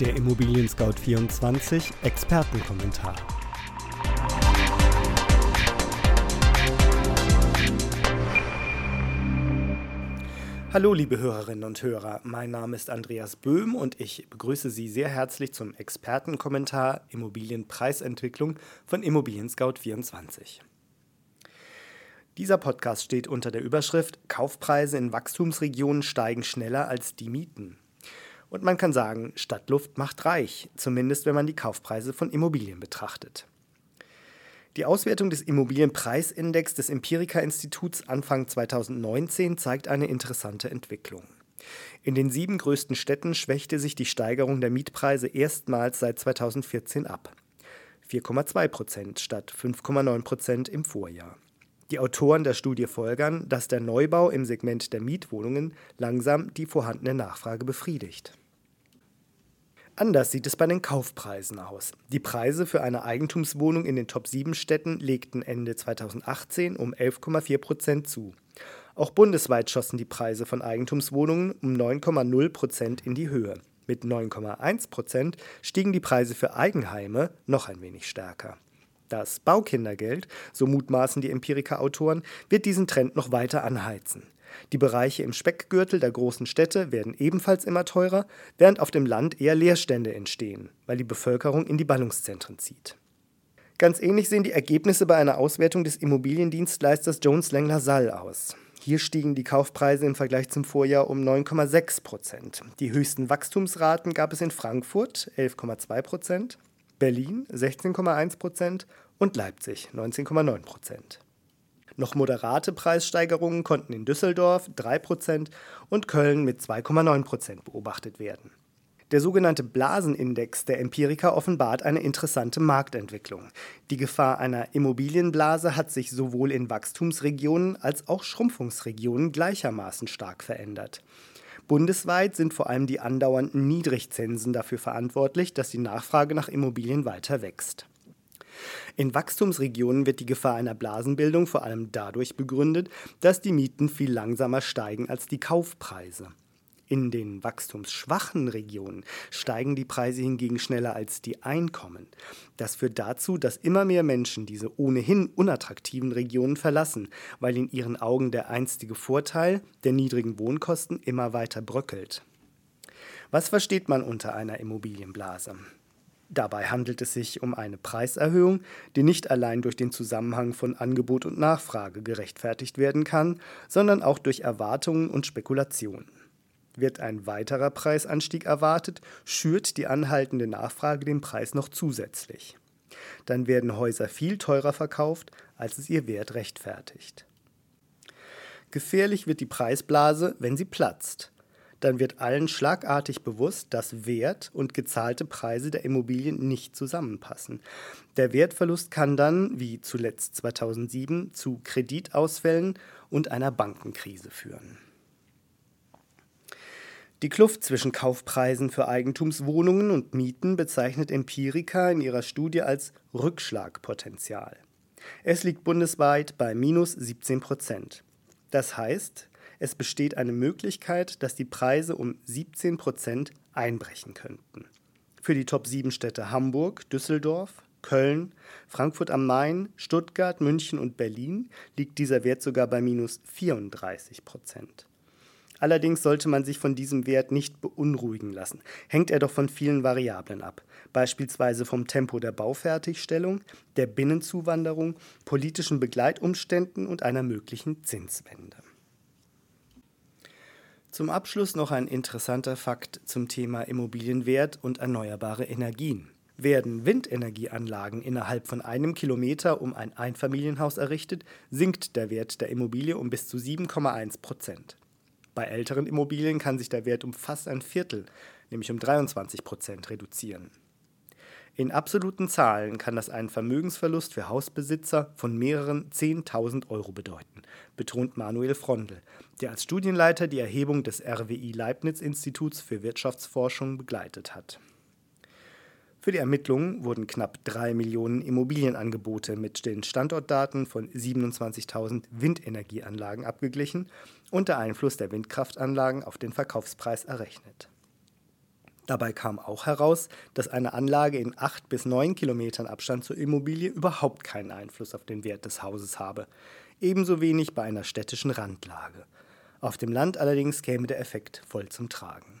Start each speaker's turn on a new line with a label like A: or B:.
A: Der Immobilien Scout 24 Expertenkommentar. Hallo liebe Hörerinnen und Hörer, mein Name ist Andreas Böhm und ich begrüße Sie sehr herzlich zum Expertenkommentar Immobilienpreisentwicklung von Immobilien Scout 24. Dieser Podcast steht unter der Überschrift Kaufpreise in Wachstumsregionen steigen schneller als die Mieten. Und man kann sagen, Stadtluft macht reich, zumindest wenn man die Kaufpreise von Immobilien betrachtet. Die Auswertung des Immobilienpreisindex des Empirica-Instituts Anfang 2019 zeigt eine interessante Entwicklung. In den sieben größten Städten schwächte sich die Steigerung der Mietpreise erstmals seit 2014 ab. 4,2 Prozent statt 5,9 Prozent im Vorjahr. Die Autoren der Studie folgern, dass der Neubau im Segment der Mietwohnungen langsam die vorhandene Nachfrage befriedigt. Anders sieht es bei den Kaufpreisen aus. Die Preise für eine Eigentumswohnung in den Top 7 Städten legten Ende 2018 um 11,4 Prozent zu. Auch bundesweit schossen die Preise von Eigentumswohnungen um 9,0 Prozent in die Höhe. Mit 9,1 Prozent stiegen die Preise für Eigenheime noch ein wenig stärker. Das Baukindergeld, so mutmaßen die Empiriker-Autoren, wird diesen Trend noch weiter anheizen. Die Bereiche im Speckgürtel der großen Städte werden ebenfalls immer teurer, während auf dem Land eher Leerstände entstehen, weil die Bevölkerung in die Ballungszentren zieht. Ganz ähnlich sehen die Ergebnisse bei einer Auswertung des Immobiliendienstleisters Jones Lang LaSalle aus. Hier stiegen die Kaufpreise im Vergleich zum Vorjahr um 9,6 Prozent. Die höchsten Wachstumsraten gab es in Frankfurt 11,2 Prozent, Berlin 16,1 Prozent und Leipzig 19,9 Prozent. Noch moderate Preissteigerungen konnten in Düsseldorf 3 Prozent und Köln mit 2,9 Prozent beobachtet werden. Der sogenannte Blasenindex der Empiriker offenbart eine interessante Marktentwicklung. Die Gefahr einer Immobilienblase hat sich sowohl in Wachstumsregionen als auch Schrumpfungsregionen gleichermaßen stark verändert. Bundesweit sind vor allem die andauernden Niedrigzinsen dafür verantwortlich, dass die Nachfrage nach Immobilien weiter wächst. In Wachstumsregionen wird die Gefahr einer Blasenbildung vor allem dadurch begründet, dass die Mieten viel langsamer steigen als die Kaufpreise. In den wachstumsschwachen Regionen steigen die Preise hingegen schneller als die Einkommen. Das führt dazu, dass immer mehr Menschen diese ohnehin unattraktiven Regionen verlassen, weil in ihren Augen der einstige Vorteil der niedrigen Wohnkosten immer weiter bröckelt. Was versteht man unter einer Immobilienblase? Dabei handelt es sich um eine Preiserhöhung, die nicht allein durch den Zusammenhang von Angebot und Nachfrage gerechtfertigt werden kann, sondern auch durch Erwartungen und Spekulationen. Wird ein weiterer Preisanstieg erwartet, schürt die anhaltende Nachfrage den Preis noch zusätzlich. Dann werden Häuser viel teurer verkauft, als es ihr Wert rechtfertigt. Gefährlich wird die Preisblase, wenn sie platzt. Dann wird allen schlagartig bewusst, dass Wert und gezahlte Preise der Immobilien nicht zusammenpassen. Der Wertverlust kann dann, wie zuletzt 2007, zu Kreditausfällen und einer Bankenkrise führen. Die Kluft zwischen Kaufpreisen für Eigentumswohnungen und Mieten bezeichnet Empirica in ihrer Studie als Rückschlagpotenzial. Es liegt bundesweit bei minus 17 Prozent. Das heißt, es besteht eine Möglichkeit, dass die Preise um 17 Prozent einbrechen könnten. Für die Top 7 Städte Hamburg, Düsseldorf, Köln, Frankfurt am Main, Stuttgart, München und Berlin liegt dieser Wert sogar bei minus 34 Prozent. Allerdings sollte man sich von diesem Wert nicht beunruhigen lassen. Hängt er doch von vielen Variablen ab, beispielsweise vom Tempo der Baufertigstellung, der Binnenzuwanderung, politischen Begleitumständen und einer möglichen Zinswende. Zum Abschluss noch ein interessanter Fakt zum Thema Immobilienwert und erneuerbare Energien. Werden Windenergieanlagen innerhalb von einem Kilometer um ein Einfamilienhaus errichtet, sinkt der Wert der Immobilie um bis zu 7,1 Prozent. Bei älteren Immobilien kann sich der Wert um fast ein Viertel, nämlich um 23 Prozent, reduzieren. In absoluten Zahlen kann das einen Vermögensverlust für Hausbesitzer von mehreren 10.000 Euro bedeuten, betont Manuel Frondel, der als Studienleiter die Erhebung des RWI Leibniz Instituts für Wirtschaftsforschung begleitet hat. Für die Ermittlungen wurden knapp drei Millionen Immobilienangebote mit den Standortdaten von 27.000 Windenergieanlagen abgeglichen und der Einfluss der Windkraftanlagen auf den Verkaufspreis errechnet. Dabei kam auch heraus, dass eine Anlage in 8 bis 9 Kilometern Abstand zur Immobilie überhaupt keinen Einfluss auf den Wert des Hauses habe. Ebenso wenig bei einer städtischen Randlage. Auf dem Land allerdings käme der Effekt voll zum Tragen.